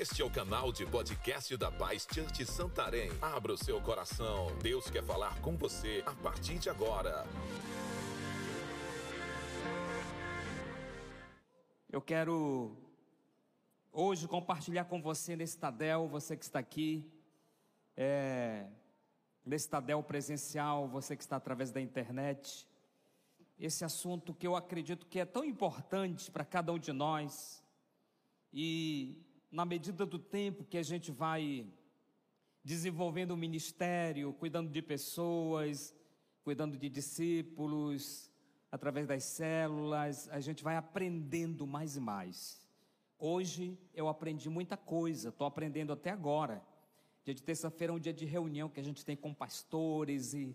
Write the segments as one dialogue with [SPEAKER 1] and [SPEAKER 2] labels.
[SPEAKER 1] Este é o canal de podcast da Paz Church Santarém. Abra o seu coração. Deus quer falar com você a partir de agora.
[SPEAKER 2] Eu quero hoje compartilhar com você nesse Tadel, você que está aqui, é, nesse Tadel presencial, você que está através da internet, esse assunto que eu acredito que é tão importante para cada um de nós, e na medida do tempo que a gente vai desenvolvendo o ministério, cuidando de pessoas, cuidando de discípulos, através das células, a gente vai aprendendo mais e mais. Hoje eu aprendi muita coisa, estou aprendendo até agora. Dia de terça-feira é um dia de reunião que a gente tem com pastores e,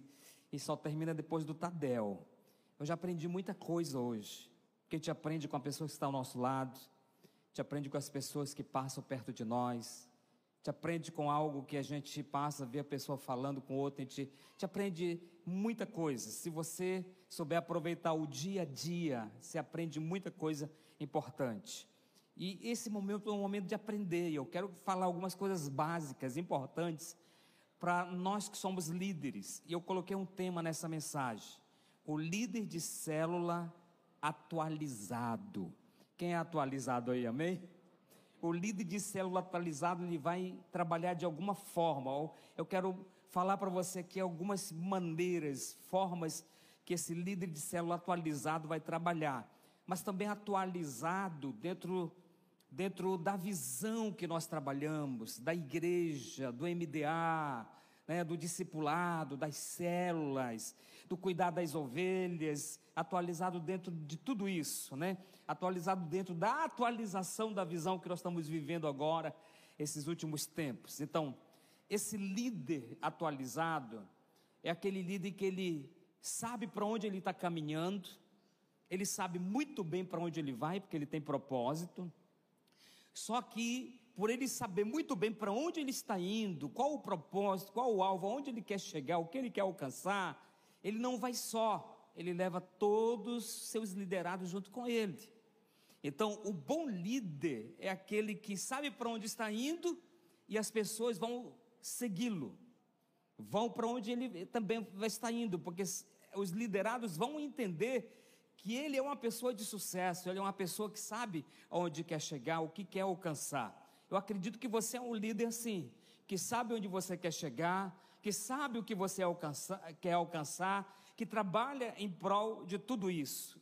[SPEAKER 2] e só termina depois do Tadel. Eu já aprendi muita coisa hoje. Que a gente aprende com a pessoa que está ao nosso lado, te aprende com as pessoas que passam perto de nós, te aprende com algo que a gente passa, vê a pessoa falando com outra, gente te aprende muita coisa. Se você souber aproveitar o dia a dia, você aprende muita coisa importante. E esse momento é um momento de aprender, e eu quero falar algumas coisas básicas, importantes, para nós que somos líderes. E eu coloquei um tema nessa mensagem: o líder de célula atualizado. Quem é atualizado aí, amém? O líder de célula atualizado, ele vai trabalhar de alguma forma. Eu quero falar para você aqui algumas maneiras, formas que esse líder de célula atualizado vai trabalhar. Mas também atualizado dentro, dentro da visão que nós trabalhamos, da igreja, do MDA, né, do discipulado, das células, do cuidar das ovelhas, atualizado dentro de tudo isso, né? Atualizado dentro da atualização da visão que nós estamos vivendo agora, esses últimos tempos. Então, esse líder atualizado é aquele líder que ele sabe para onde ele está caminhando, ele sabe muito bem para onde ele vai, porque ele tem propósito. Só que por ele saber muito bem para onde ele está indo, qual o propósito, qual o alvo, aonde ele quer chegar, o que ele quer alcançar, ele não vai só, ele leva todos os seus liderados junto com ele. Então, o bom líder é aquele que sabe para onde está indo e as pessoas vão segui-lo, vão para onde ele também vai estar indo, porque os liderados vão entender que ele é uma pessoa de sucesso, ele é uma pessoa que sabe aonde quer chegar, o que quer alcançar. Eu acredito que você é um líder assim, que sabe onde você quer chegar, que sabe o que você alcança, quer alcançar, que trabalha em prol de tudo isso.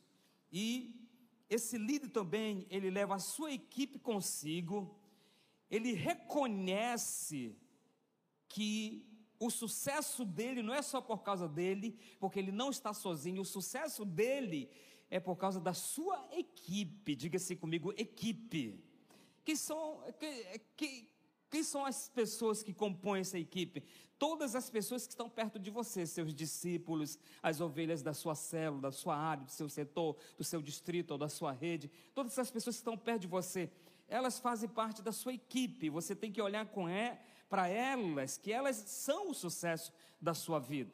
[SPEAKER 2] E esse líder também, ele leva a sua equipe consigo, ele reconhece que o sucesso dele não é só por causa dele, porque ele não está sozinho, o sucesso dele é por causa da sua equipe. Diga-se comigo, equipe. Quem são, que, que, quem são as pessoas que compõem essa equipe? Todas as pessoas que estão perto de você, seus discípulos, as ovelhas da sua célula, da sua área, do seu setor, do seu distrito ou da sua rede, todas as pessoas que estão perto de você, elas fazem parte da sua equipe. Você tem que olhar com é, para elas, que elas são o sucesso da sua vida.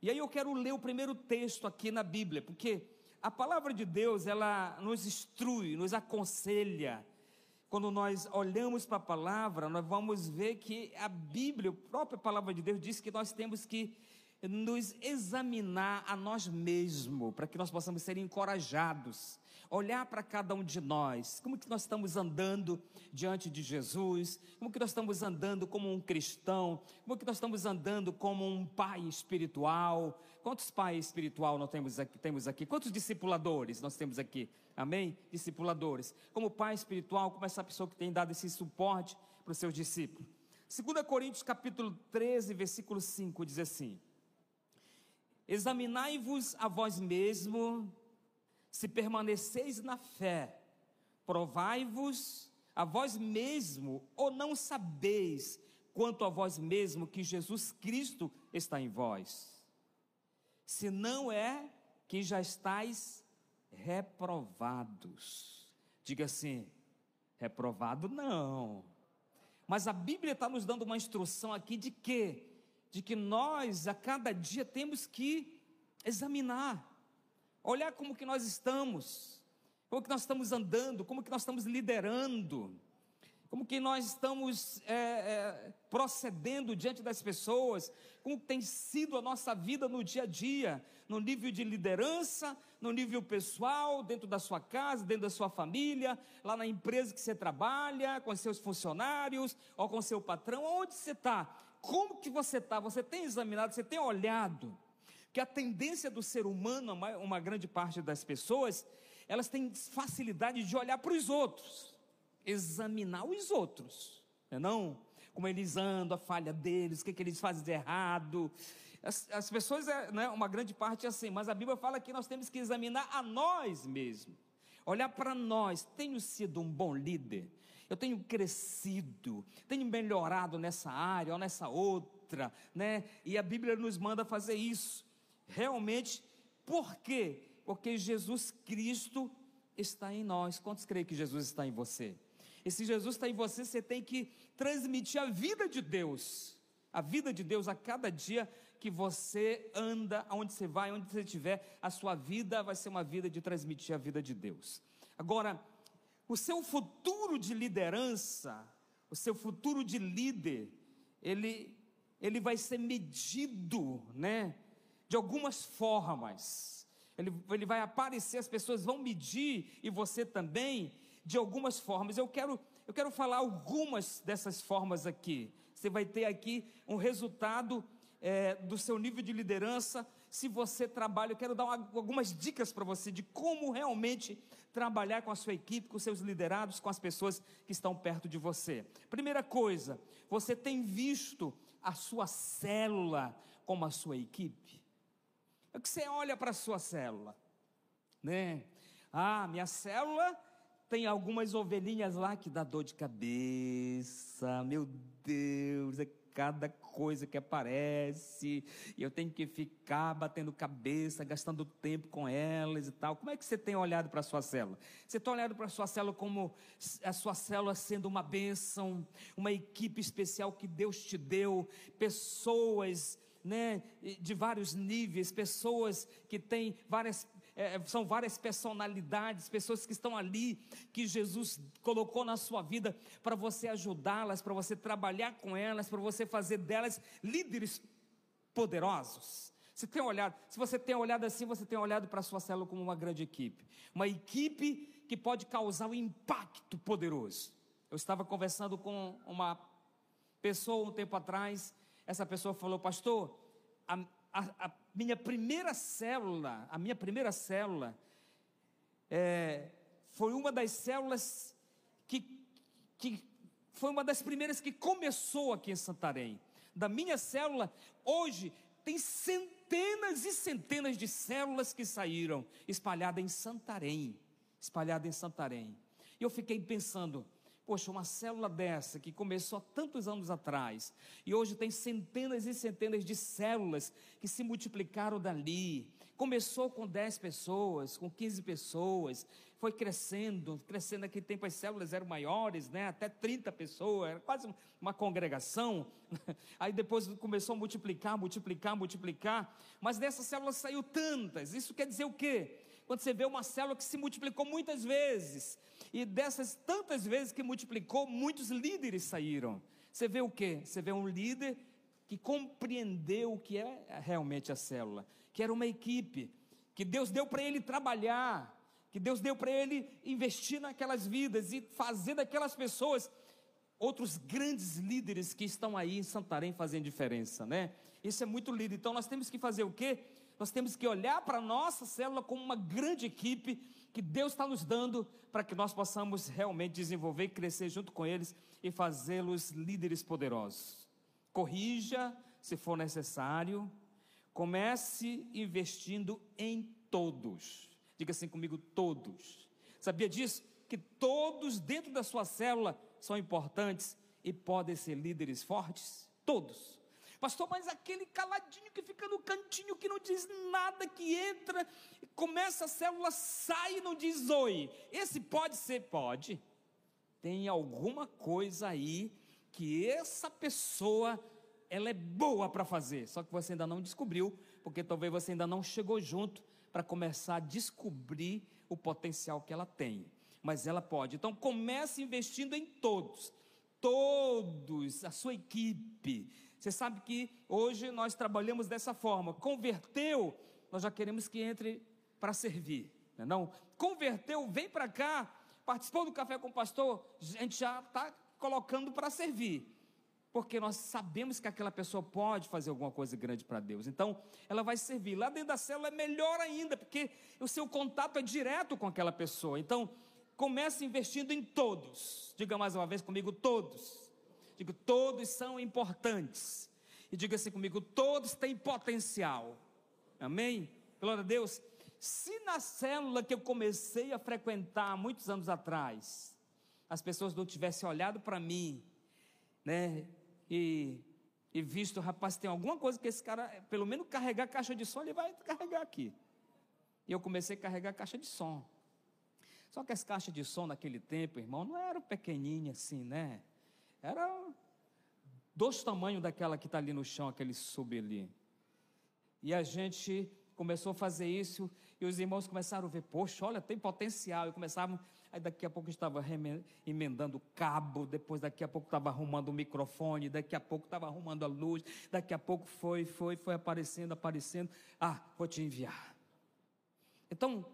[SPEAKER 2] E aí eu quero ler o primeiro texto aqui na Bíblia, porque a palavra de Deus, ela nos instrui, nos aconselha, quando nós olhamos para a palavra, nós vamos ver que a Bíblia, a própria palavra de Deus, diz que nós temos que nos examinar a nós mesmos, para que nós possamos ser encorajados, olhar para cada um de nós, como que nós estamos andando diante de Jesus, como que nós estamos andando como um cristão, como que nós estamos andando como um pai espiritual, quantos pais espiritual nós temos aqui, temos aqui, quantos discipuladores nós temos aqui, amém? Discipuladores, como pai espiritual, como essa pessoa que tem dado esse suporte para os seus discípulos. 2 Coríntios capítulo 13, versículo 5 diz assim: Examinai-vos a vós mesmo, se permaneceis na fé, provai-vos a vós mesmo, ou não sabeis quanto a vós mesmo que Jesus Cristo está em vós. Se não é que já estáis reprovados. Diga assim: reprovado não. Mas a Bíblia está nos dando uma instrução aqui de que de que nós a cada dia temos que examinar, olhar como que nós estamos, como que nós estamos andando, como que nós estamos liderando. como que nós estamos é, é, procedendo diante das pessoas, como tem sido a nossa vida no dia a dia, no nível de liderança, no nível pessoal, dentro da sua casa, dentro da sua família, lá na empresa que você trabalha, com seus funcionários, ou com seu patrão, onde você está? Como que você está? Você tem examinado, você tem olhado? Que a tendência do ser humano, uma, grande parte das pessoas, elas têm facilidade de olhar para os outros examinar os outros, não, é não? Como eles andam, a falha deles, o que, que eles fazem de errado. As, as pessoas, é, né, uma grande parte é assim, mas a Bíblia fala que nós temos que examinar a nós mesmos, olhar para nós. Tenho sido um bom líder, eu tenho crescido, tenho melhorado nessa área ou nessa outra, né? E a Bíblia nos manda fazer isso. Realmente, por quê? Porque Jesus Cristo está em nós. Quantos creem que Jesus está em você? E se Jesus está em você, você tem que transmitir a vida de Deus. A vida de Deus a cada dia que você anda, aonde você vai, onde você estiver, a sua vida vai ser uma vida de transmitir a vida de Deus. Agora, o seu futuro de liderança, o seu futuro de líder, ele, ele vai ser medido, né? De algumas formas. Ele, ele vai aparecer, as pessoas vão medir, e você também, de algumas formas. Eu quero, eu quero falar algumas dessas formas aqui. Você vai ter aqui um resultado é, do seu nível de liderança. Se você trabalha, eu quero dar uma, algumas dicas para você de como realmente trabalhar com a sua equipe, com seus liderados, com as pessoas que estão perto de você. Primeira coisa, você tem visto a sua célula como a sua equipe? É que você olha para a sua célula, né? Ah, minha célula tem algumas ovelhinhas lá que dá dor de cabeça. Meu Deus, é cada coisa que aparece, e eu tenho que ficar batendo cabeça, gastando tempo com elas e tal. Como é que você tem olhado para a sua célula? Você tem olhado para a sua célula como a sua célula sendo uma bênção, uma equipe especial que Deus te deu, pessoas né, de vários níveis, pessoas que têm várias é, são várias personalidades, pessoas que estão ali, que Jesus colocou na sua vida para você ajudá-las, para você trabalhar com elas, para você fazer delas líderes poderosos. Você tem olhado, se você tem olhado assim, você tem olhado para a sua célula como uma grande equipe, uma equipe que pode causar um impacto poderoso. Eu estava conversando com uma pessoa um tempo atrás, essa pessoa falou, pastor, a, a, a minha primeira célula, a minha primeira célula, é, foi uma das células que, que foi uma das primeiras que começou aqui em Santarém. Da minha célula, hoje tem centenas e centenas de células que saíram espalhadas em Santarém, espalhadas em Santarém. E eu fiquei pensando, Poxa, uma célula dessa que começou há tantos anos atrás e hoje tem centenas e centenas de células que se multiplicaram dali. Começou com 10 pessoas, com 15 pessoas, foi crescendo, crescendo. Naquele tempo as células eram maiores, né? até 30 pessoas, era quase uma congregação. Aí depois começou a multiplicar, multiplicar, multiplicar. Mas dessas células saiu tantas. Isso quer dizer o quê? Quando você vê uma célula que se multiplicou muitas vezes, e dessas tantas vezes que multiplicou, muitos líderes saíram. Você vê o quê? Você vê um líder que compreendeu o que é realmente a célula, que era uma equipe, que Deus deu para ele trabalhar, que Deus deu para ele investir naquelas vidas e fazer daquelas pessoas outros grandes líderes que estão aí em Santarém fazendo diferença, né? Isso é muito lindo. Então nós temos que fazer o quê? Nós temos que olhar para a nossa célula como uma grande equipe que Deus está nos dando para que nós possamos realmente desenvolver e crescer junto com eles e fazê-los líderes poderosos. Corrija se for necessário, comece investindo em todos. Diga assim comigo: todos. Sabia disso? Que todos dentro da sua célula são importantes e podem ser líderes fortes? Todos. Pastor, mas aquele caladinho que fica no cantinho, que não diz nada, que entra, começa a célula, sai e não diz oi. Esse pode ser? Pode. Tem alguma coisa aí que essa pessoa ela é boa para fazer, só que você ainda não descobriu, porque talvez você ainda não chegou junto para começar a descobrir o potencial que ela tem. Mas ela pode. Então comece investindo em todos. todos, a sua equipe. Você sabe que hoje nós trabalhamos dessa forma. Converteu, nós já queremos que entre para servir. Não, é não? Converteu, vem para cá, participou do café com o pastor, a gente já está colocando para servir. Porque nós sabemos que aquela pessoa pode fazer alguma coisa grande para Deus. Então, ela vai servir. Lá dentro da célula é melhor ainda, porque o seu contato é direto com aquela pessoa. Então, comece investindo em todos. Diga mais uma vez comigo, todos. Digo, todos são importantes. E diga assim comigo, todos têm potencial. Amém? Glória a Deus. Se na célula que eu comecei a frequentar muitos anos atrás, as pessoas não tivessem olhado para mim, né, e, e visto, rapaz, tem alguma coisa que esse cara, pelo menos carregar caixa de som, ele vai carregar aqui. E eu comecei a carregar caixa de som. Só que as caixas de som naquele tempo, irmão, não eram pequenininhas assim, né? Era dois tamanhos daquela que está ali no chão, aquele sub ali. E a gente começou a fazer isso, e os irmãos começaram a ver, poxa, olha, tem potencial, e começavam, aí daqui a pouco estava emendando cabo, depois daqui a pouco estava arrumando o microfone, daqui a pouco estava arrumando a luz, daqui a pouco foi, foi, foi aparecendo, aparecendo, ah, vou te enviar. Então,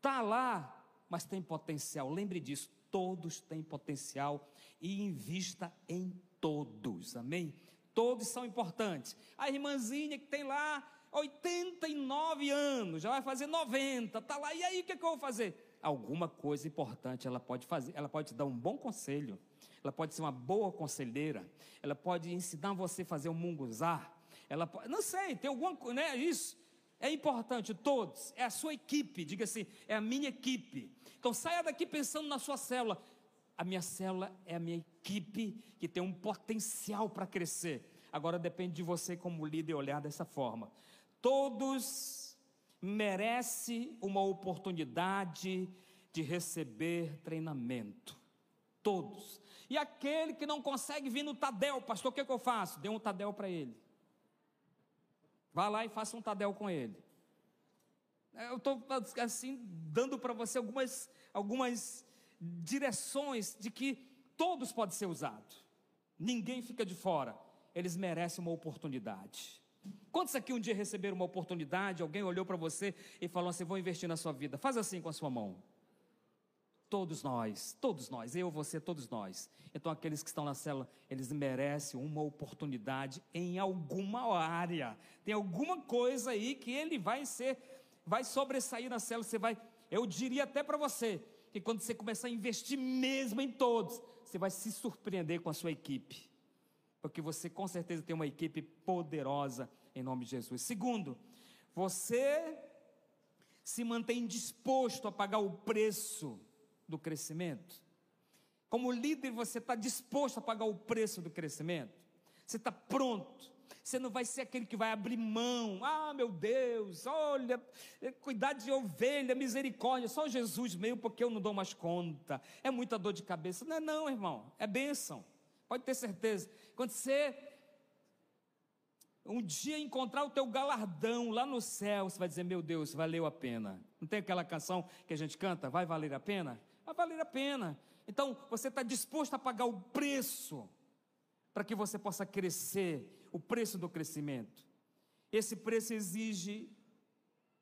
[SPEAKER 2] tá lá, mas tem potencial, lembre disso, todos têm potencial, e invista em todos, amém? Todos são importantes. A irmãzinha que tem lá 89 anos, já vai fazer 90, está lá, e aí o que, é que eu vou fazer? Alguma coisa importante ela pode fazer, ela pode te dar um bom conselho, ela pode ser uma boa conselheira, ela pode ensinar você a fazer um munguzá, ela pode, não sei, tem alguma coisa, né? Isso é importante, todos, é a sua equipe, diga assim, é a minha equipe. Então saia daqui pensando na sua célula. A minha célula é a minha equipe que tem um potencial para crescer. Agora depende de você como líder olhar dessa forma. Todos merecem uma oportunidade de receber treinamento. Todos. E aquele que não consegue vir no Tadel, pastor, o que, é que eu faço? Dê um Tadel para ele. Vá lá e faça um Tadel com ele. Eu estou assim dando para você algumas, algumas direções de que todos podem ser usados. Ninguém fica de fora. Eles merecem uma oportunidade. Quantos aqui um dia receberam uma oportunidade, alguém olhou para você e falou assim: vou investir na sua vida? Faz assim com a sua mão. Todos nós, todos nós, eu, você, todos nós. Então, aqueles que estão na célula, eles merecem uma oportunidade em alguma área. Tem alguma coisa aí que ele vai ser, vai sobressair na célula. Você vai, eu diria até para você, que quando você começar a investir mesmo em todos, você vai se surpreender com a sua equipe porque você com certeza tem uma equipe poderosa em nome de Jesus. Segundo, você se mantém disposto a pagar o preço do crescimento. Como líder, você está disposto a pagar o preço do crescimento. Você está pronto. Você não vai ser aquele que vai abrir mão. Ah, meu Deus, olha, cuidar de ovelha, misericórdia. Só Jesus meio porque eu não dou mais conta. É muita dor de cabeça. Não é não, irmão. É bênção. Pode ter certeza. Quando você um dia encontrar o teu galardão lá no céu, você vai dizer: Meu Deus, valeu a pena. Não tem aquela canção que a gente canta? Vai valer a pena? Vai valer a pena. Então, você está disposto a pagar o preço para que você possa crescer, o preço do crescimento. Esse preço exige,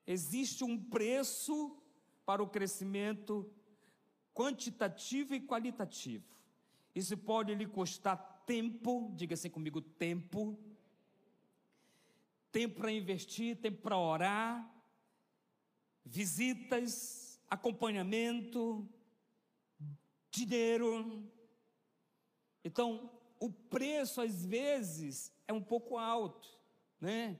[SPEAKER 2] existe um preço para o crescimento quantitativo e qualitativo. Isso pode lhe custar tempo, diga assim comigo: tempo. Tempo para investir, tempo para orar, visitas, acompanhamento, dinheiro. Então, o preço às vezes é um pouco alto, né?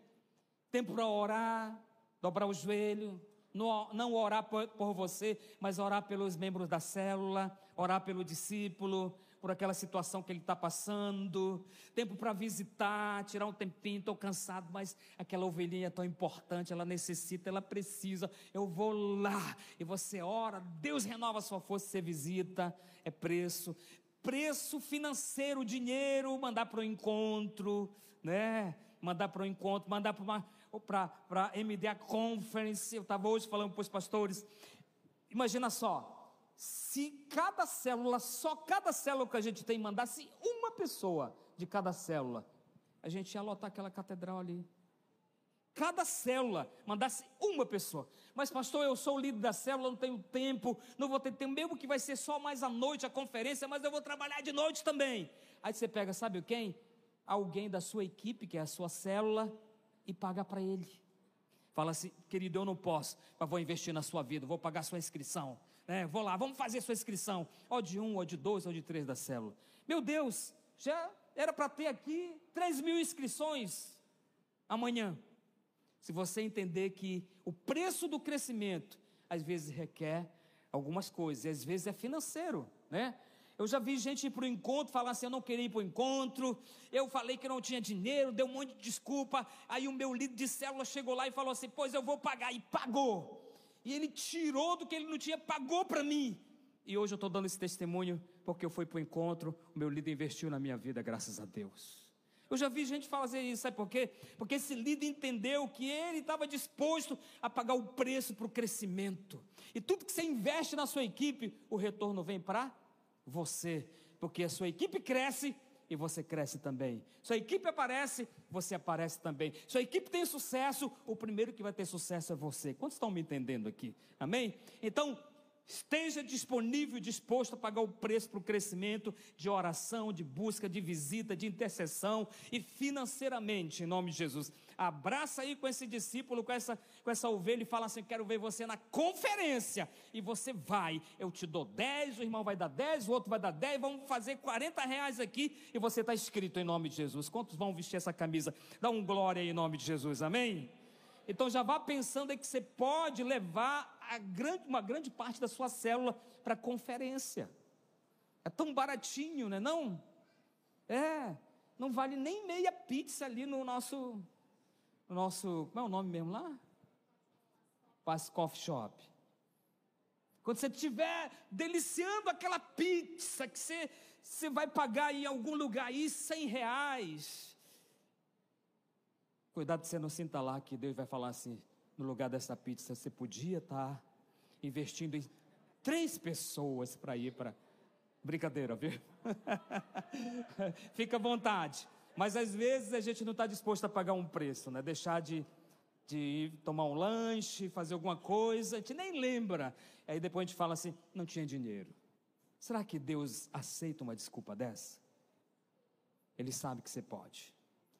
[SPEAKER 2] Tempo para orar, dobrar o joelho, não, não orar por, por você, mas orar pelos membros da célula, orar pelo discípulo, por aquela situação que ele está passando, tempo para visitar, tirar um tempinho, estou cansado, mas aquela ovelhinha é tão importante, ela necessita, ela precisa, eu vou lá, e você ora, Deus renova a sua força, você visita, é preço, preço financeiro, dinheiro, mandar para o encontro, né? Mandar para o encontro, mandar para uma para MDA Conference, eu estava hoje falando para os pastores, imagina só, se cada célula, só cada célula que a gente tem mandasse uma pessoa de cada célula, a gente ia lotar aquela catedral ali. Cada célula mandasse uma pessoa. Mas, pastor, eu sou o líder da célula, não tenho tempo, não vou ter tempo, mesmo que vai ser só mais à noite a conferência, mas eu vou trabalhar de noite também. Aí você pega, sabe quem? Alguém da sua equipe, que é a sua célula, e paga para ele. Fala assim, querido, eu não posso, mas vou investir na sua vida, vou pagar sua inscrição. Né? Vou lá, vamos fazer sua inscrição. Ou de um, ou de dois, ou de três da célula. Meu Deus, já era para ter aqui 3 mil inscrições amanhã. Se você entender que o preço do crescimento às vezes requer algumas coisas, e às vezes é financeiro, né? Eu já vi gente ir para o encontro falar assim: eu não queria ir para o encontro, eu falei que não tinha dinheiro, deu um monte de desculpa. Aí o meu líder de célula chegou lá e falou assim: pois eu vou pagar, e pagou. E ele tirou do que ele não tinha, pagou para mim. E hoje eu estou dando esse testemunho porque eu fui para o encontro, o meu líder investiu na minha vida, graças a Deus. Eu já vi gente fazer isso, sabe por quê? Porque esse líder entendeu que ele estava disposto a pagar o preço para o crescimento. E tudo que você investe na sua equipe, o retorno vem para você, porque a sua equipe cresce e você cresce também. Sua equipe aparece, você aparece também. Sua equipe tem sucesso, o primeiro que vai ter sucesso é você. Quantos estão me entendendo aqui? Amém? Então, Esteja disponível e disposto a pagar o preço para o crescimento de oração, de busca, de visita, de intercessão e financeiramente, em nome de Jesus. Abraça aí com esse discípulo, com essa, com essa ovelha e fala assim: Quero ver você na conferência. E você vai, eu te dou 10, o irmão vai dar 10, o outro vai dar 10, vamos fazer 40 reais aqui e você está escrito em nome de Jesus. Quantos vão vestir essa camisa? Dá um glória aí em nome de Jesus, amém? Então já vá pensando aí que você pode levar grande, uma grande parte da sua célula para conferência. É tão baratinho, né? Não? É, não vale nem meia pizza ali no nosso, no nosso, como é o nome mesmo lá? Paz Coffee Shop. Quando você estiver deliciando aquela pizza que você, você vai pagar em algum lugar aí 100 reais, Cuidado que você não sinta lá que Deus vai falar assim: no lugar dessa pizza, você podia estar tá investindo em três pessoas para ir para. Brincadeira, viu? Fica à vontade. Mas às vezes a gente não está disposto a pagar um preço, né? Deixar de, de ir tomar um lanche, fazer alguma coisa, a gente nem lembra. Aí depois a gente fala assim: não tinha dinheiro. Será que Deus aceita uma desculpa dessa? Ele sabe que você pode.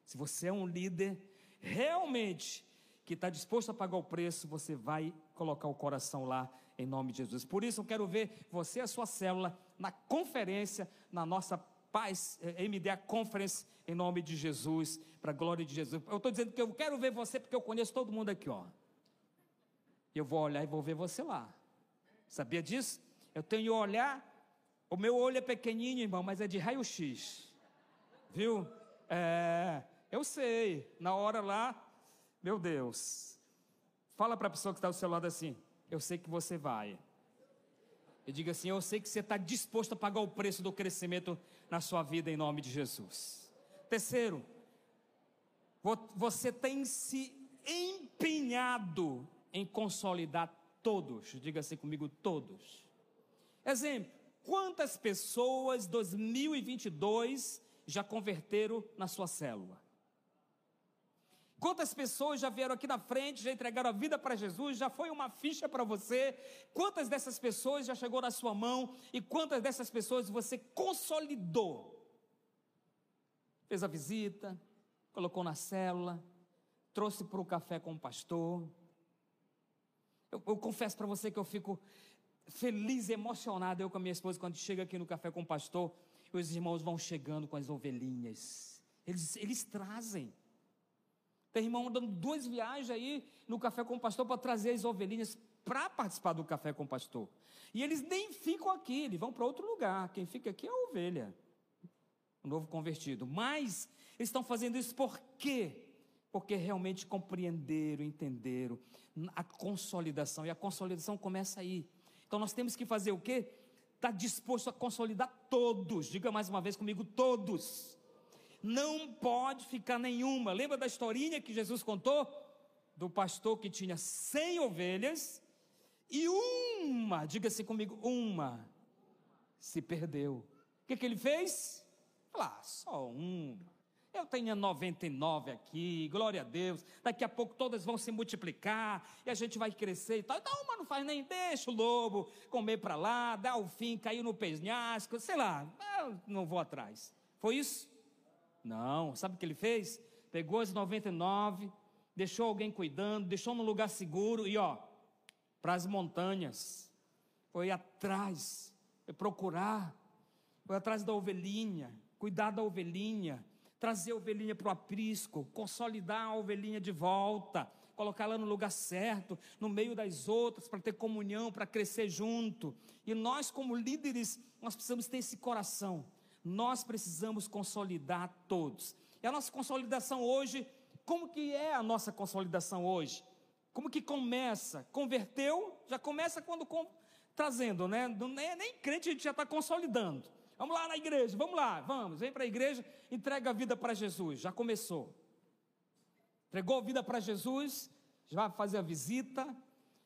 [SPEAKER 2] Se você é um líder, realmente que está disposto a pagar o preço, você vai colocar o coração lá em nome de Jesus. Por isso eu quero ver você e a sua célula na conferência, na nossa Paz eh, MDA Conference, em nome de Jesus, para a glória de Jesus. Eu estou dizendo que eu quero ver você porque eu conheço todo mundo aqui, ó. Eu vou olhar e vou ver você lá. Sabia disso? Eu tenho olhar, o meu olho é pequenininho, irmão, mas é de raio-x. Viu? É, eu sei, na hora lá, meu Deus. Fala para a pessoa que está ao seu lado assim: Eu sei que você vai. E diga assim: Eu sei que você está disposto a pagar o preço do crescimento na sua vida em nome de Jesus. Terceiro, você tem se empenhado em consolidar todos. Diga assim comigo: todos. Exemplo: quantas pessoas 2022 já converteram na sua célula? Quantas pessoas já vieram aqui na frente, já entregaram a vida para Jesus, já foi uma ficha para você? Quantas dessas pessoas já chegou na sua mão e quantas dessas pessoas você consolidou? Fez a visita, colocou na célula, trouxe para o café com o pastor. Eu, eu confesso para você que eu fico feliz, emocionado, eu com a minha esposa, quando chega aqui no café com o pastor, os irmãos vão chegando com as ovelhinhas. Eles, eles trazem. Tem irmão dando duas viagens aí no café com o pastor para trazer as ovelhinhas para participar do café com o pastor. E eles nem ficam aqui, eles vão para outro lugar. Quem fica aqui é a ovelha, o novo convertido. Mas eles estão fazendo isso por quê? Porque realmente compreenderam, entenderam a consolidação. E a consolidação começa aí. Então nós temos que fazer o quê? Está disposto a consolidar todos. Diga mais uma vez comigo, todos não pode ficar nenhuma. Lembra da historinha que Jesus contou? Do pastor que tinha cem ovelhas e uma, diga-se comigo, uma, se perdeu. O que, que ele fez? Falar, ah, só um. Eu tenho 99 aqui, glória a Deus. Daqui a pouco todas vão se multiplicar e a gente vai crescer e tal. Então, mas não faz nem, deixa o lobo comer para lá, dá o fim, caiu no penhasco, sei lá, não vou atrás. Foi isso? Não, sabe o que ele fez? Pegou as 99, deixou alguém cuidando, deixou num lugar seguro e ó, para as montanhas. Foi atrás, foi procurar, foi atrás da ovelhinha, cuidar da ovelhinha trazer a ovelhinha para o aprisco, consolidar a ovelhinha de volta, colocá-la no lugar certo, no meio das outras, para ter comunhão, para crescer junto. E nós, como líderes, nós precisamos ter esse coração. Nós precisamos consolidar todos. E a nossa consolidação hoje, como que é a nossa consolidação hoje? Como que começa? Converteu, já começa quando com, trazendo, né? Nem, nem crente a gente já está consolidando. Vamos lá na igreja, vamos lá, vamos, vem para a igreja, entrega a vida para Jesus. Já começou. Entregou a vida para Jesus, já vai fazer a visita.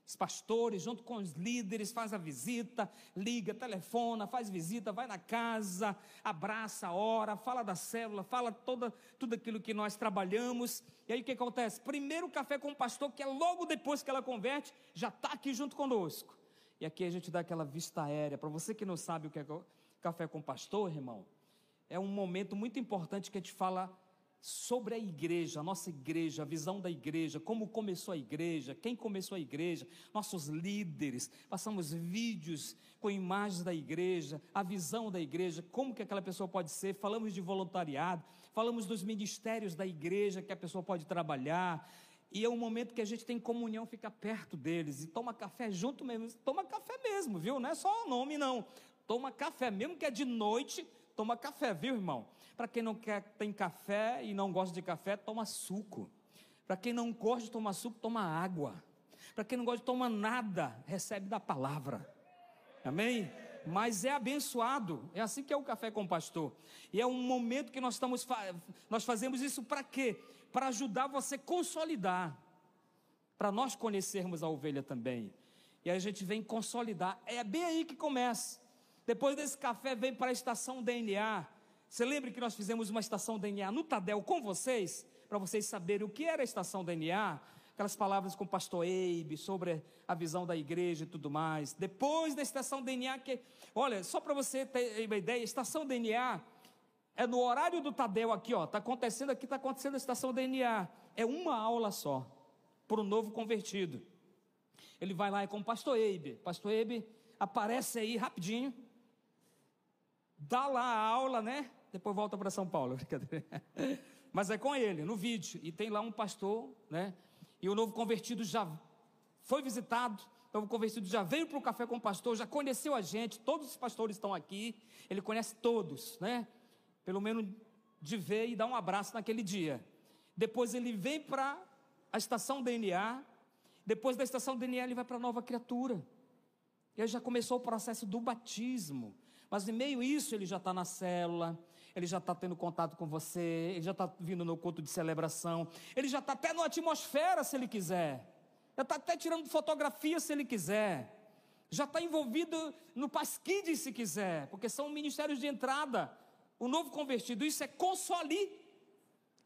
[SPEAKER 2] Os pastores, junto com os líderes, faz a visita, liga, telefona, faz visita, vai na casa, abraça, ora, fala da célula, fala toda, tudo aquilo que nós trabalhamos. E aí o que acontece? Primeiro café com o pastor, que é logo depois que ela converte, já está aqui junto conosco. E aqui a gente dá aquela vista aérea. Para você que não sabe o que é Café com Pastor, irmão, é um momento muito importante que a gente fala sobre a igreja, a nossa igreja, a visão da igreja, como começou a igreja, quem começou a igreja, nossos líderes, passamos vídeos com imagens da igreja, a visão da igreja, como que aquela pessoa pode ser, falamos de voluntariado, falamos dos ministérios da igreja que a pessoa pode trabalhar, e é um momento que a gente tem comunhão, fica perto deles e toma café junto mesmo, toma café mesmo, viu? Não é só o nome não. Toma café, mesmo que é de noite, toma café, viu, irmão? Para quem não quer, tem café e não gosta de café, toma suco. Para quem não gosta de tomar suco, toma água. Para quem não gosta de tomar nada, recebe da palavra. Amém? Mas é abençoado. É assim que é o café com o pastor. E é um momento que nós estamos nós fazemos isso para quê? Para ajudar você a consolidar. Para nós conhecermos a ovelha também. E a gente vem consolidar. É bem aí que começa. Depois desse café, vem para a estação DNA. Você lembra que nós fizemos uma estação DNA no Tadel com vocês? Para vocês saberem o que era a estação DNA. Aquelas palavras com o pastor Eibe sobre a visão da igreja e tudo mais. Depois da estação DNA, que, olha, só para você ter uma ideia, estação DNA é no horário do Tadel aqui, ó. Está acontecendo aqui, está acontecendo a estação DNA. É uma aula só para o novo convertido. Ele vai lá é com o pastor Eibe. Pastor Eibe aparece aí rapidinho dá lá a aula, né? Depois volta para São Paulo, Mas é com ele, no vídeo. E tem lá um pastor, né? E o novo convertido já foi visitado. O novo convertido já veio para o café com o pastor, já conheceu a gente. Todos os pastores estão aqui. Ele conhece todos, né? Pelo menos de ver e dar um abraço naquele dia. Depois ele vem para a estação DNA. Depois da estação DNA, ele vai para a nova criatura. E aí já começou o processo do batismo. Mas em meio a isso, ele já está na célula, ele já está tendo contato com você, ele já está vindo no culto de celebração, ele já está até na atmosfera se ele quiser, já está até tirando fotografia se ele quiser, já está envolvido no pasquide se quiser, porque são ministérios de entrada. O novo convertido, isso é consoli.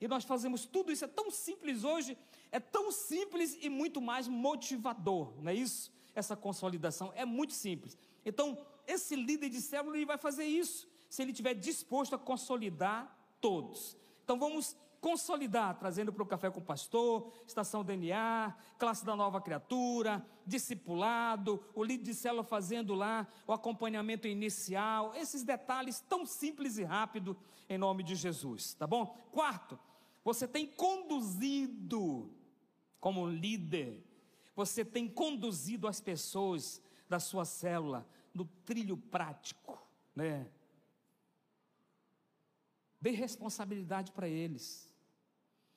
[SPEAKER 2] E nós fazemos tudo isso, é tão simples hoje, é tão simples e muito mais motivador, não é isso? Essa consolidação é muito simples. Então, esse líder de célula ele vai fazer isso, se ele estiver disposto a consolidar todos. Então vamos consolidar, trazendo para o Café com o Pastor, Estação DNA, Classe da Nova Criatura, Discipulado, o líder de célula fazendo lá o acompanhamento inicial, esses detalhes tão simples e rápido, em nome de Jesus, tá bom? Quarto, você tem conduzido como líder, você tem conduzido as pessoas da sua célula no trilho prático, né? Dê responsabilidade para eles.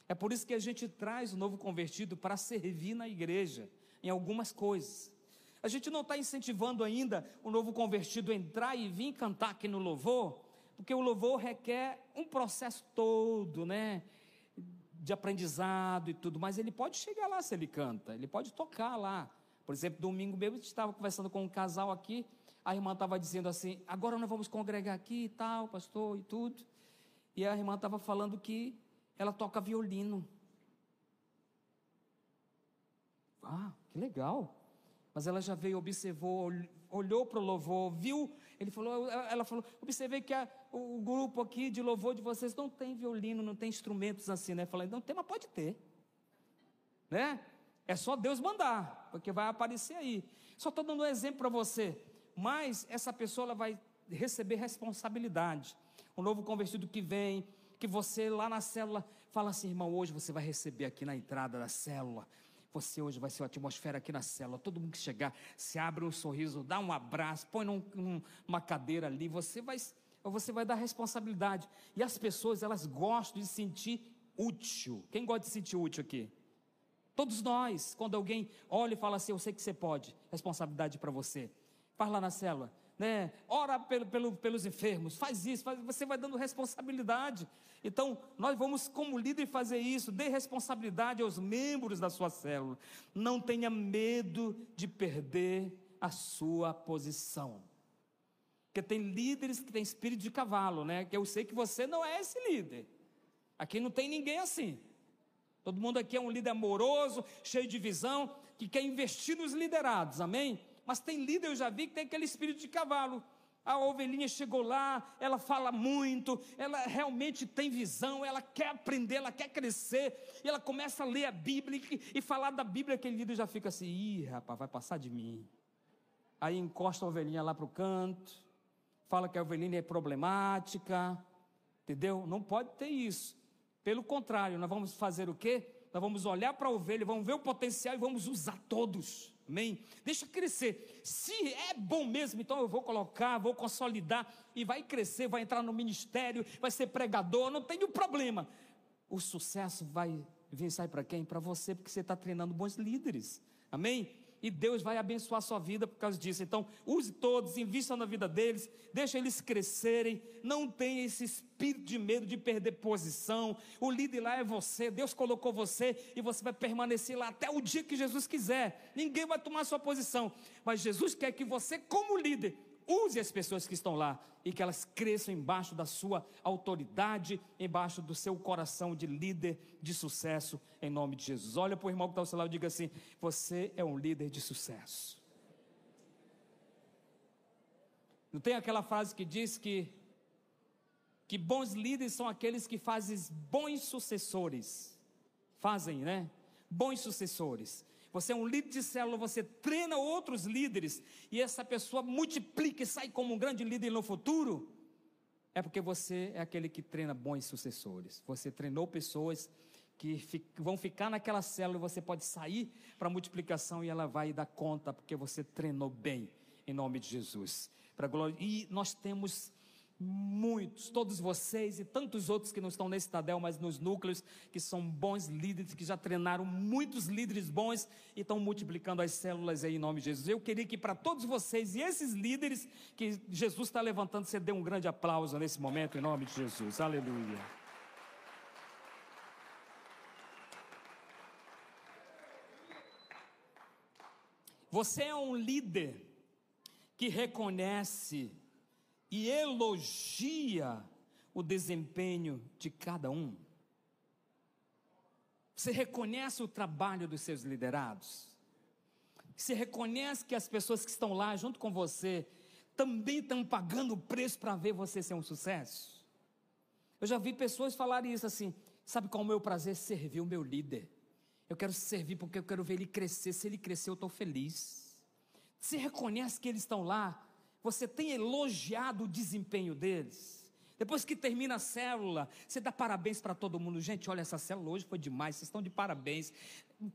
[SPEAKER 2] É por isso que a gente traz o novo convertido para servir na igreja, em algumas coisas. A gente não está incentivando ainda o novo convertido a entrar e vir cantar aqui no louvor, porque o louvor requer um processo todo, né? De aprendizado e tudo, mas ele pode chegar lá se ele canta, ele pode tocar lá. Por exemplo, domingo mesmo, a gente estava conversando com um casal aqui, a irmã estava dizendo assim: agora nós vamos congregar aqui e tal, pastor e tudo. E a irmã estava falando que ela toca violino. Ah, que legal. Mas ela já veio, observou, olhou para o louvor, viu. Ele falou, ela falou, observei que a, o grupo aqui de louvor de vocês não tem violino, não tem instrumentos assim, né? Falei, não tem, mas pode ter. Né? É só Deus mandar, porque vai aparecer aí. Só estou dando um exemplo para você. Mas essa pessoa ela vai receber responsabilidade. O novo convertido que vem, que você lá na célula fala assim, irmão, hoje você vai receber aqui na entrada da célula. Você hoje vai ser uma atmosfera aqui na célula. Todo mundo que chegar, se abre um sorriso, dá um abraço, põe num, numa cadeira ali. Você vai, você vai dar responsabilidade. E as pessoas, elas gostam de se sentir útil. Quem gosta de se sentir útil aqui? Todos nós, quando alguém olha e fala assim, eu sei que você pode, responsabilidade para você. Faz lá na célula, né? Ora pelo, pelo, pelos enfermos, faz isso, faz, você vai dando responsabilidade. Então, nós vamos, como líder, fazer isso. Dê responsabilidade aos membros da sua célula. Não tenha medo de perder a sua posição. Porque tem líderes que têm espírito de cavalo, né? Que eu sei que você não é esse líder. Aqui não tem ninguém assim. Todo mundo aqui é um líder amoroso, cheio de visão, que quer investir nos liderados, amém? Mas tem líder, eu já vi, que tem aquele espírito de cavalo. A ovelhinha chegou lá, ela fala muito, ela realmente tem visão, ela quer aprender, ela quer crescer, e ela começa a ler a Bíblia e, falar da Bíblia, aquele líder já fica assim: ih, rapaz, vai passar de mim. Aí encosta a ovelhinha lá para o canto, fala que a ovelhinha é problemática, entendeu? Não pode ter isso. Pelo contrário, nós vamos fazer o quê? Nós vamos olhar para a ovelha, vamos ver o potencial e vamos usar todos. Amém? Deixa crescer. Se é bom mesmo, então eu vou colocar, vou consolidar e vai crescer, vai entrar no ministério, vai ser pregador, não tem nenhum problema. O sucesso vai vir sair para quem? Para você, porque você está treinando bons líderes. Amém? E Deus vai abençoar a sua vida por causa disso. Então, use todos, invista na vida deles, deixa eles crescerem, não tenha esse espírito de medo de perder posição. O líder lá é você, Deus colocou você e você vai permanecer lá até o dia que Jesus quiser. Ninguém vai tomar sua posição, mas Jesus quer que você, como líder, use as pessoas que estão lá e que elas cresçam embaixo da sua autoridade, embaixo do seu coração de líder de sucesso, em nome de Jesus. Olha para o irmão que está ao seu lado e diga assim: Você é um líder de sucesso. Não tem aquela frase que diz que, que bons líderes são aqueles que fazem bons sucessores. Fazem, né? Bons sucessores. Você é um líder de célula, você treina outros líderes e essa pessoa multiplica e sai como um grande líder no futuro. É porque você é aquele que treina bons sucessores. Você treinou pessoas que vão ficar naquela célula e você pode sair para multiplicação e ela vai dar conta porque você treinou bem em nome de Jesus. Para glória. E nós temos muitos, todos vocês e tantos outros que não estão nesse Tadel, mas nos núcleos, que são bons líderes, que já treinaram muitos líderes bons e estão multiplicando as células aí em nome de Jesus. Eu queria que para todos vocês e esses líderes que Jesus está levantando, você dê um grande aplauso nesse momento em nome de Jesus. Aleluia. Você é um líder que reconhece e elogia o desempenho de cada um? Você reconhece o trabalho dos seus liderados? Você reconhece que as pessoas que estão lá junto com você também estão pagando o preço para ver você ser um sucesso? Eu já vi pessoas falarem isso assim: sabe qual é o meu prazer? Servir o meu líder. Eu quero servir porque eu quero ver ele crescer. Se ele crescer, eu estou feliz. Você reconhece que eles estão lá você tem elogiado o desempenho deles? Depois que termina a célula, você dá parabéns para todo mundo. Gente, olha, essa célula hoje foi demais, vocês estão de parabéns.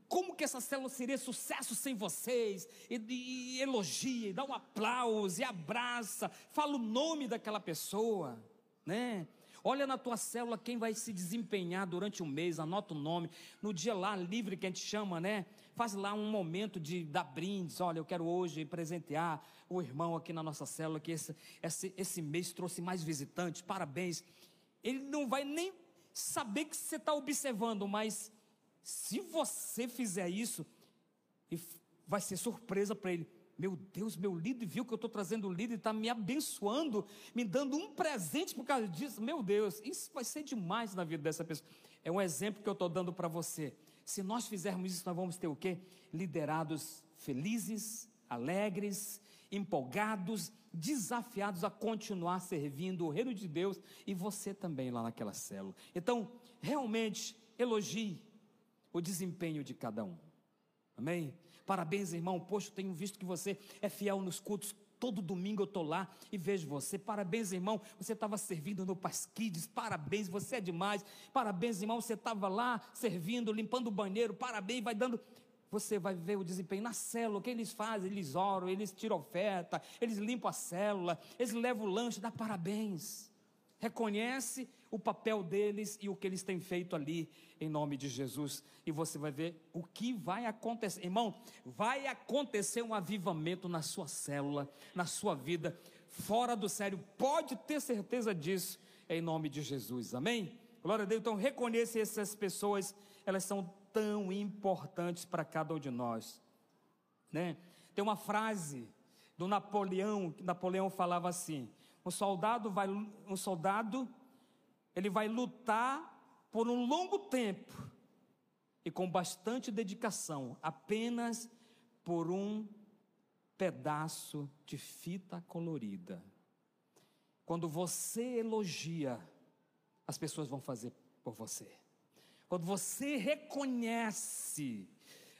[SPEAKER 2] Como que essa célula seria sucesso sem vocês? E, e, e elogia, e dá um aplauso, e abraça, fala o nome daquela pessoa, né? Olha na tua célula quem vai se desempenhar durante o mês, anota o nome. No dia lá livre que a gente chama, né? Faz lá um momento de dar brindes. Olha, eu quero hoje presentear o irmão aqui na nossa célula, que esse, esse, esse mês trouxe mais visitantes. Parabéns. Ele não vai nem saber que você está observando, mas se você fizer isso, vai ser surpresa para ele. Meu Deus, meu líder viu que eu estou trazendo o líder e está me abençoando, me dando um presente por causa disso. Meu Deus, isso vai ser demais na vida dessa pessoa. É um exemplo que eu estou dando para você. Se nós fizermos isso, nós vamos ter o quê? Liderados felizes, alegres, empolgados, desafiados a continuar servindo o reino de Deus e você também lá naquela célula. Então, realmente, elogie o desempenho de cada um. Amém? Parabéns, irmão. Poxa, tenho visto que você é fiel nos cultos. Todo domingo eu estou lá e vejo você. Parabéns, irmão. Você estava servindo no Pasquides. Parabéns, você é demais. Parabéns, irmão. Você estava lá servindo, limpando o banheiro. Parabéns, vai dando. Você vai ver o desempenho na célula. O que eles fazem? Eles oram, eles tiram oferta, eles limpam a célula, eles levam o lanche. Dá parabéns. Reconhece o papel deles e o que eles têm feito ali em nome de Jesus, e você vai ver o que vai acontecer. Irmão, vai acontecer um avivamento na sua célula, na sua vida, fora do sério, pode ter certeza disso, em nome de Jesus, amém? Glória a Deus, então reconheça essas pessoas, elas são tão importantes para cada um de nós, né? Tem uma frase do Napoleão, que Napoleão falava assim: um soldado vai, um soldado, ele vai lutar por um longo tempo e com bastante dedicação, apenas por um pedaço de fita colorida. Quando você elogia, as pessoas vão fazer por você. Quando você reconhece,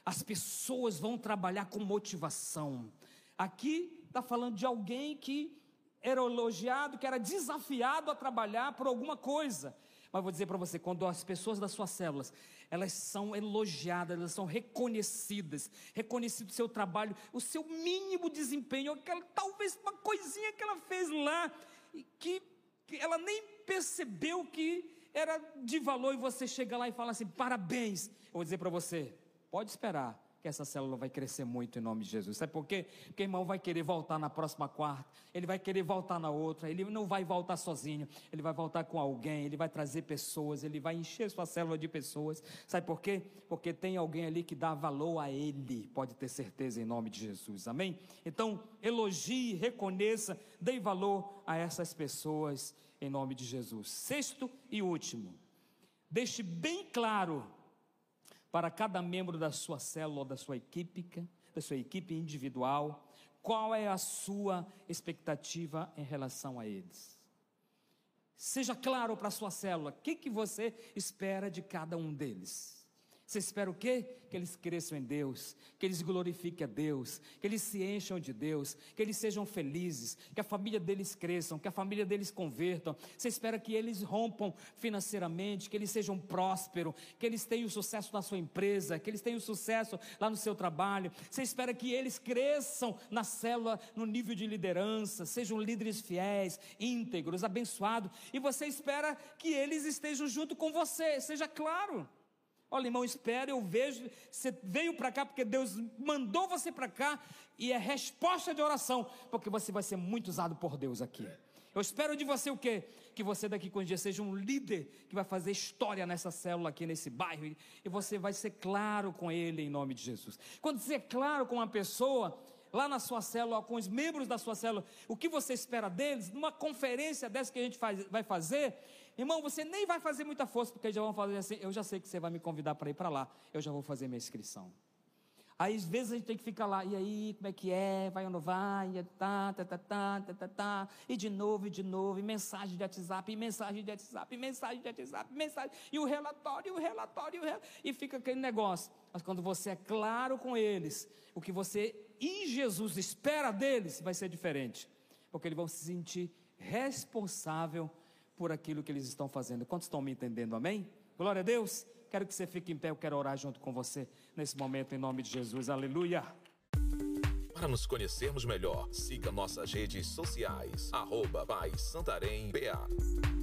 [SPEAKER 2] as pessoas vão trabalhar com motivação. Aqui está falando de alguém que era elogiado, que era desafiado a trabalhar por alguma coisa. Mas vou dizer para você, quando as pessoas das suas células, elas são elogiadas, elas são reconhecidas, reconhecido o seu trabalho, o seu mínimo desempenho, aquela, talvez uma coisinha que ela fez lá, que, que ela nem percebeu que era de valor, e você chega lá e fala assim: parabéns. Eu vou dizer para você, pode esperar, que essa célula vai crescer muito em nome de Jesus. Sabe por quê? Porque o irmão vai querer voltar na próxima quarta, ele vai querer voltar na outra, ele não vai voltar sozinho, ele vai voltar com alguém, ele vai trazer pessoas, ele vai encher sua célula de pessoas. Sabe por quê? Porque tem alguém ali que dá valor a ele, pode ter certeza em nome de Jesus. Amém? Então, elogie, reconheça, dê valor a essas pessoas em nome de Jesus. Sexto e último, deixe bem claro para cada membro da sua célula, da sua equipe, da sua equipe individual, qual é a sua expectativa em relação a eles. Seja claro para a sua célula, o que, que você espera de cada um deles. Você espera o quê? Que eles cresçam em Deus, que eles glorifiquem a Deus, que eles se encham de Deus, que eles sejam felizes, que a família deles cresçam, que a família deles convertam. Você espera que eles rompam financeiramente, que eles sejam prósperos, que eles tenham sucesso na sua empresa, que eles tenham sucesso lá no seu trabalho. Você espera que eles cresçam na célula, no nível de liderança, sejam líderes fiéis, íntegros, abençoados. E você espera que eles estejam junto com você, seja claro. Olha, irmão, espera, eu vejo. Você veio para cá porque Deus mandou você para cá e é resposta de oração, porque você vai ser muito usado por Deus aqui. Eu espero de você o quê? Que você daqui com os dias seja um líder que vai fazer história nessa célula aqui, nesse bairro, e você vai ser claro com ele em nome de Jesus. Quando você é claro com uma pessoa, lá na sua célula, com os membros da sua célula, o que você espera deles, numa conferência dessa que a gente faz, vai fazer, Irmão, você nem vai fazer muita força, porque já vão fazer assim, eu já sei que você vai me convidar para ir para lá, eu já vou fazer minha inscrição. Aí às vezes a gente tem que ficar lá, e aí, como é que é? Vai ou não vai? E, tá, tá, tá, tá, tá, tá, tá. e de novo, e de novo, e mensagem de WhatsApp, e mensagem de WhatsApp, e mensagem de WhatsApp, mensagem, e o relatório, e o relatório, e, o relatório, e fica aquele negócio. Mas quando você é claro com eles, o que você em Jesus espera deles vai ser diferente, porque eles vão se sentir responsável por aquilo que eles estão fazendo. Quantos estão me entendendo? Amém? Glória a Deus. Quero que você fique em pé, eu quero orar junto com você nesse momento, em nome de Jesus. Aleluia.
[SPEAKER 1] Para nos conhecermos melhor, siga nossas redes sociais, arroba Santarém BA.